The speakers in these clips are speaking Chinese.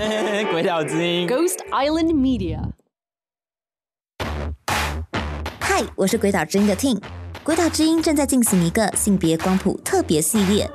鬼岛之音，Ghost Island Media。嗨，我是鬼岛之音的 Ting。鬼岛之音正在进行一个性别光谱特别系列，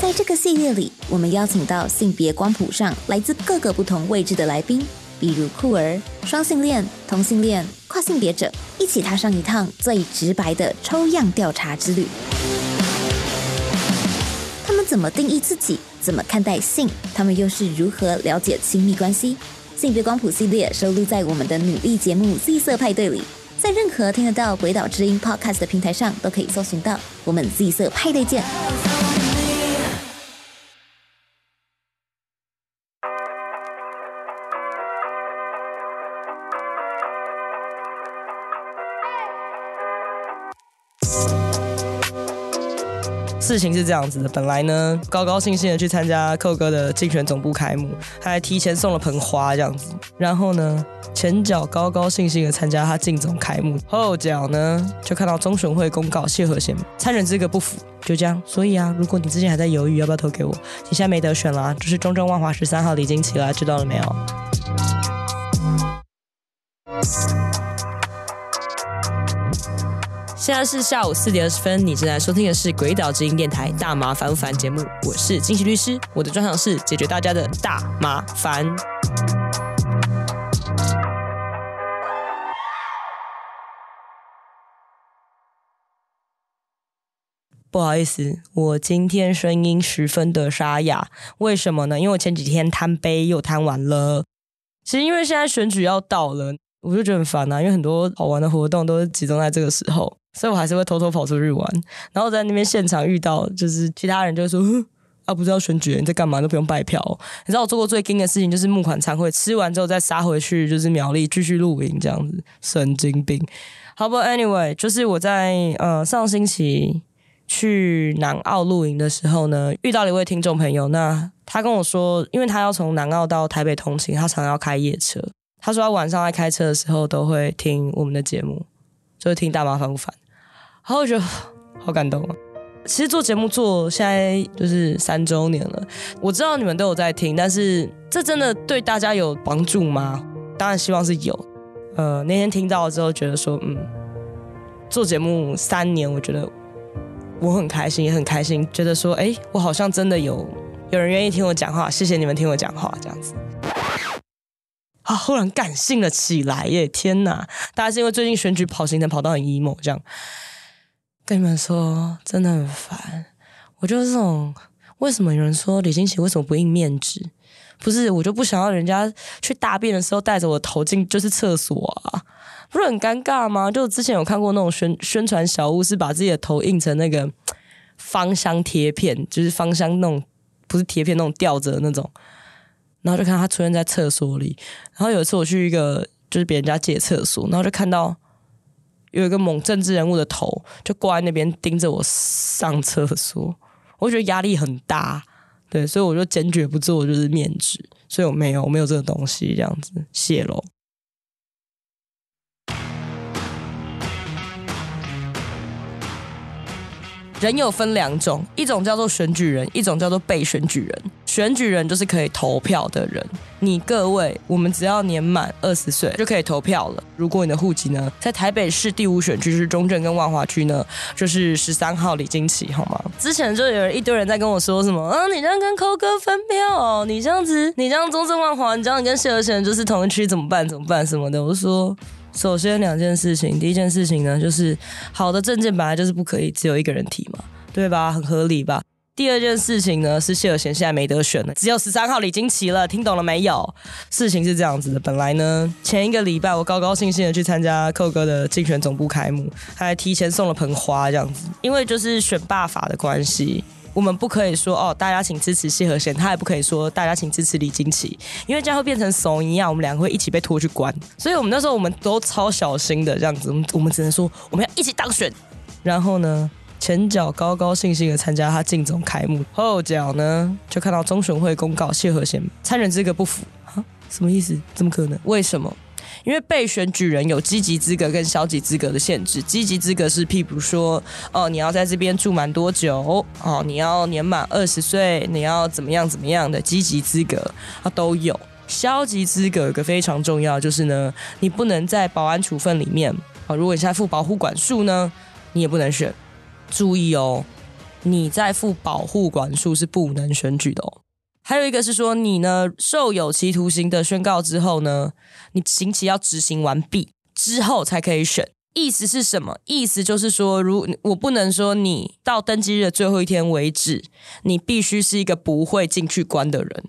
在这个系列里，我们邀请到性别光谱上来自各个不同位置的来宾，比如酷儿、双性恋、同性恋、跨性别者，一起踏上一趟最直白的抽样调查之旅。他们怎么定义自己？怎么看待性？他们又是如何了解亲密关系？性别光谱系列收录在我们的女力节目《Z 色派对》里，在任何听得到《鬼岛之音》Podcast 的平台上都可以搜寻到。我们 Z 色派对见。事情是这样子的，本来呢，高高兴兴的去参加寇哥的竞选总部开幕，他还提前送了盆花这样子。然后呢，前脚高高兴兴的参加他竞总开幕，后脚呢就看到中选会公告谢和弦参选资格不符，就这样。所以啊，如果你之前还在犹豫要不要投给我，你现在没得选啦，就是中正万华十三号李金奇啦，知道了没有？现在是下午四点二十分，你正在收听的是《鬼岛之音电台》大麻烦不烦节目，我是金喜律师，我的专长是解决大家的大麻烦。不好意思，我今天声音十分的沙哑，为什么呢？因为我前几天贪杯又贪完了。其实因为现在选举要到了，我就觉得很烦啊，因为很多好玩的活动都是集中在这个时候。所以我还是会偷偷跑出去玩，然后在那边现场遇到，就是其他人就说：“啊，不是要选举，你在干嘛？都不用拜票。”你知道我做过最惊的事情就是募款餐会，吃完之后再杀回去，就是苗栗继续露营这样子，神经病。好不，Anyway，就是我在呃上星期去南澳露营的时候呢，遇到了一位听众朋友，那他跟我说，因为他要从南澳到台北通勤，他常常要开夜车，他说他晚上在开车的时候都会听我们的节目，就是听大麻烦不烦。然后我觉得好感动啊！其实做节目做现在就是三周年了，我知道你们都有在听，但是这真的对大家有帮助吗？当然希望是有。呃，那天听到了之后，觉得说，嗯，做节目三年，我觉得我很开心，也很开心，觉得说，哎，我好像真的有有人愿意听我讲话，谢谢你们听我讲话，这样子。啊，忽然感性了起来耶！天哪，大家是因为最近选举跑行程跑到很 emo 这样。跟你们说，真的很烦。我就是这种，为什么有人说李金奇为什么不印面纸？不是，我就不想要人家去大便的时候带着我头进就是厕所啊，不是很尴尬吗？就之前有看过那种宣宣传小物，是把自己的头印成那个芳香贴片，就是芳香那种，不是贴片那种吊着那种，然后就看他出现在厕所里。然后有一次我去一个就是别人家借厕所，然后就看到。有一个猛政治人物的头就挂在那边盯着我上厕所，我觉得压力很大，对，所以我就坚决不做，就是面纸，所以我没有，我没有这个东西，这样子泄露。人有分两种，一种叫做选举人，一种叫做被选举人。选举人就是可以投票的人。你各位，我们只要年满二十岁就可以投票了。如果你的户籍呢，在台北市第五选区就是中正跟万华区呢，就是十三号李金奇，好吗？之前就有人一堆人在跟我说什么，啊，你这样跟寇哥分票哦，你这样子，你这样中正万华，你这样跟谢和弦就是同一区，怎么办？怎么办？什么的？我说。首先两件事情，第一件事情呢，就是好的证件本来就是不可以只有一个人提嘛，对吧？很合理吧？第二件事情呢，是谢尔贤现在没得选了，只有十三号李金奇了，听懂了没有？事情是这样子的，本来呢，前一个礼拜我高高兴兴的去参加寇哥的竞选总部开幕，还提前送了盆花这样子，因为就是选罢法的关系。我们不可以说哦，大家请支持谢和弦，他也不可以说大家请支持李金奇，因为这样会变成怂一样，我们两个会一起被拖去关。所以我们那时候我们都超小心的这样子，我们我们只能说我们要一起当选。然后呢，前脚高高兴兴的参加他竞总开幕，后脚呢就看到中选会公告谢和弦参选资格不符啊？什么意思？怎么可能？为什么？因为被选举人有积极资格跟消极资格的限制。积极资格是譬如说，哦，你要在这边住满多久？哦，你要年满二十岁，你要怎么样怎么样的积极资格啊都有。消极资格有个非常重要，就是呢，你不能在保安处分里面啊，如果你现在负保护管束呢，你也不能选。注意哦，你在负保护管束是不能选举的哦。还有一个是说，你呢受有期徒刑的宣告之后呢，你刑期要执行完毕之后才可以选。意思是什么？意思就是说，如我不能说你到登记日的最后一天为止，你必须是一个不会进去关的人。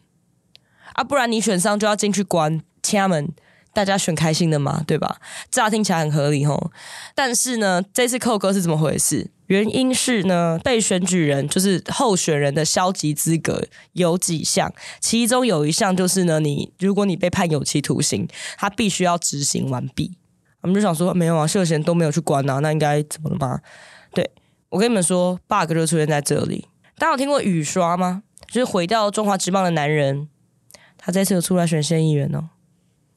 啊，不然你选上就要进去关，掐门，大家选开心的嘛，对吧？乍听起来很合理吼，但是呢，这次扣哥是怎么回事？原因是呢，被选举人就是候选人的消极资格有几项，其中有一项就是呢，你如果你被判有期徒刑，他必须要执行完毕。我们就想说，没有啊，涉嫌都没有去关啊，那应该怎么了吗？对，我跟你们说，bug 就出现在这里。大家有听过雨刷吗？就是毁掉中华职棒的男人。他这次有出来选县议员哦，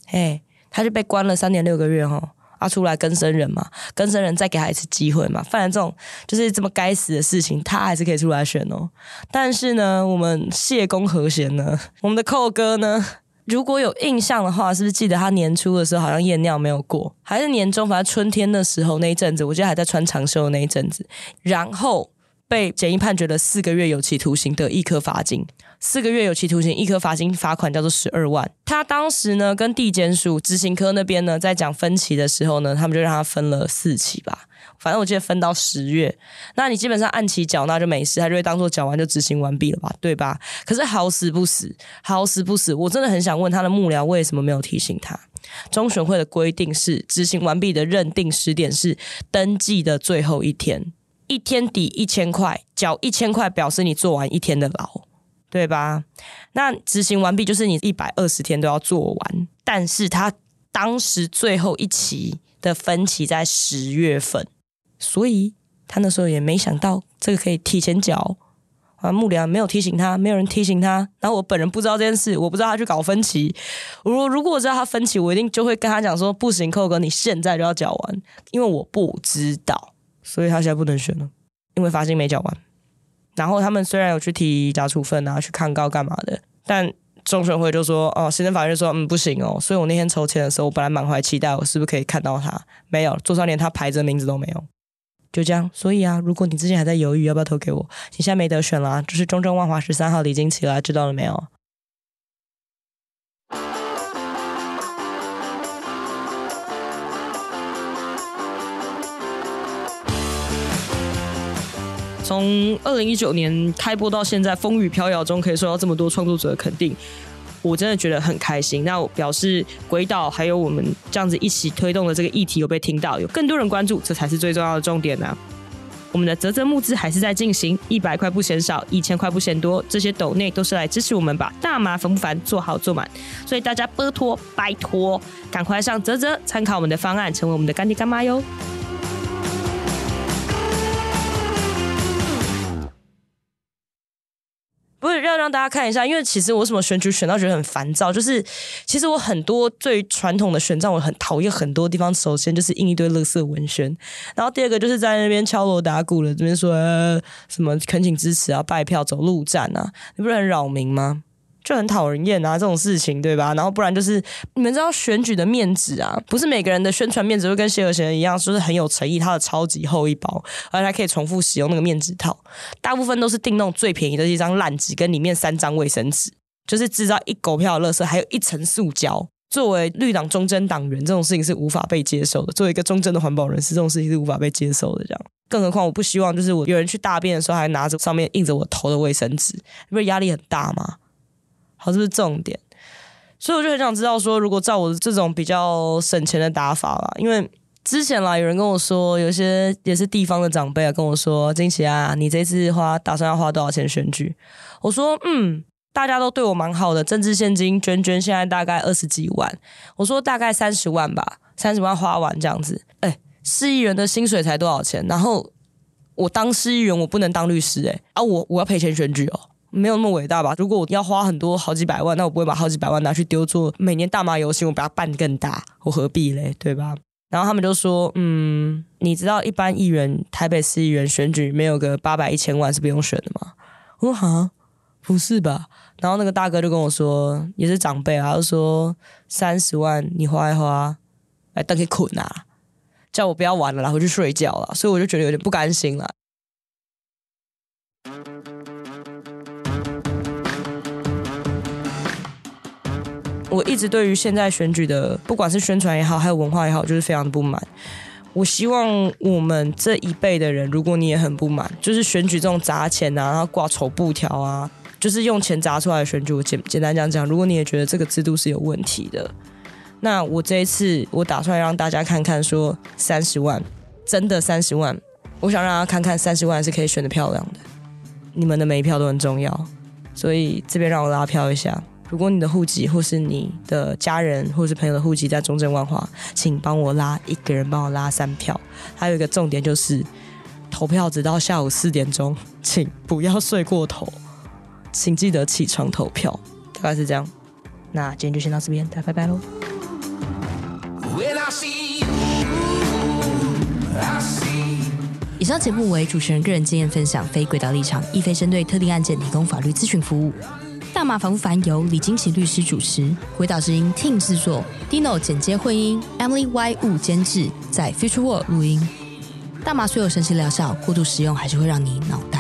嘿，他就被关了三年六个月哦，啊，出来更生人嘛，更生人再给他一次机会嘛，犯了这种就是这么该死的事情，他还是可以出来选哦。但是呢，我们谢公和弦呢，我们的寇哥呢，如果有印象的话，是不是记得他年初的时候好像验尿没有过，还是年终，反正春天的时候那一阵子，我记得还在穿长袖的那一阵子，然后被检疫判决了四个月有期徒刑的一颗罚金。四个月有期徒刑，一颗罚金，罚款叫做十二万。他当时呢，跟地检署执行科那边呢，在讲分期的时候呢，他们就让他分了四期吧。反正我记得分到十月，那你基本上按期缴纳就没事，他就会当做缴完就执行完毕了吧，对吧？可是好死不死，好死不死，我真的很想问他的幕僚为什么没有提醒他？中选会的规定是，执行完毕的认定时点是登记的最后一天，一天抵一千块，缴一千块表示你做完一天的牢。对吧？那执行完毕就是你一百二十天都要做完，但是他当时最后一期的分期在十月份，所以他那时候也没想到这个可以提前缴啊。幕僚没有提醒他，没有人提醒他，然后我本人不知道这件事，我不知道他去搞分期。如如果我知道他分期，我一定就会跟他讲说，不行，寇哥，你现在就要缴完，因为我不知道，所以他现在不能选了，因为罚金没缴完。然后他们虽然有去提假处分啊，去抗告干嘛的，但中选会就说，哦，行政法院就说，嗯，不行哦。所以我那天抽签的时候，我本来满怀期待，我是不是可以看到他？没有，桌上连他牌子的名字都没有，就这样。所以啊，如果你之前还在犹豫要不要投给我，你现在没得选了，就是中正万华十三号李金奇了，知道了没有？从二零一九年开播到现在，风雨飘摇中可以受到这么多创作者的肯定，我真的觉得很开心。那我表示鬼岛还有我们这样子一起推动的这个议题有被听到，有更多人关注，这才是最重要的重点呢、我们的泽泽募资还是在进行，一百块不嫌少，一千块不嫌多，这些斗内都是来支持我们把大麻烦不烦做好做满，所以大家拜托拜托，赶快上泽泽参考我们的方案，成为我们的干爹干妈哟。大家看一下，因为其实我什么选举选到觉得很烦躁，就是其实我很多最传统的选战我很讨厌很多地方。首先就是印一堆乐色文宣，然后第二个就是在那边敲锣打鼓的这边说、什么恳请支持啊、拜票、走路站啊，你不是很扰民吗？就很讨人厌啊，这种事情对吧？然后不然就是你们知道选举的面子啊，不是每个人的宣传面子会跟谢和弦一样，说是很有诚意，它的超级厚一包，而且还可以重复使用那个面纸套。大部分都是订那种最便宜的一张烂纸，跟里面三张卫生纸，就是制造一狗票的垃圾，还有一层塑胶。作为绿党忠贞党员，这种事情是无法被接受的。作为一个忠贞的环保人士，这种事情是无法被接受的。这样，更何况我不希望就是我有人去大便的时候还拿着上面印着我头的卫生纸，不是压力很大吗？好，这是重点，所以我就很想知道说，如果照我这种比较省钱的打法啦，因为之前啦，有人跟我说，有些也是地方的长辈啊，跟我说，金奇啊，你这次花打算要花多少钱选举？我说，嗯，大家都对我蛮好的，政治献金捐捐，现在大概二十几万，我说大概三十万吧，三十万花完这样子，哎，市议员的薪水才多少钱？然后我当市议员，我不能当律师、欸，哎，啊，我我要赔钱选举哦。没有那么伟大吧？如果我要花很多好几百万，那我不会把好几百万拿去丢做每年大麻游行，我把它办更大，我何必嘞？对吧？然后他们就说，嗯，你知道一般议员台北市议员选举没有个八百一千万是不用选的吗？我说哈，不是吧？然后那个大哥就跟我说，也是长辈啊，他就说三十万你花一花，来等给捆啊，叫我不要玩了，然后去睡觉了，所以我就觉得有点不甘心了。我一直对于现在选举的，不管是宣传也好，还有文化也好，就是非常的不满。我希望我们这一辈的人，如果你也很不满，就是选举这种砸钱啊，然后挂丑布条啊，就是用钱砸出来的选举。我简简单讲讲，如果你也觉得这个制度是有问题的，那我这一次我打算让大家看看，说三十万，真的三十万，我想让大家看看三十万是可以选得漂亮的。你们的每一票都很重要，所以这边让我拉票一下。如果你的户籍或是你的家人或是朋友的户籍在中正万华，请帮我拉一个人，帮我拉三票。还有一个重点就是，投票直到下午四点钟，请不要睡过头，请记得起床投票。大概是这样，那今天就先到这边，大家拜拜喽。以上节目为主持人个人经验分享，非轨道立场，亦非针对特定案件提供法律咨询服务。大麻反复烦由李金奇律师主持，回导之音 Team 制作，Dino 剪接混音，Emily Y Wu 监制，在 Future World 录音。大麻虽有神奇疗效，过度使用还是会让你脑袋。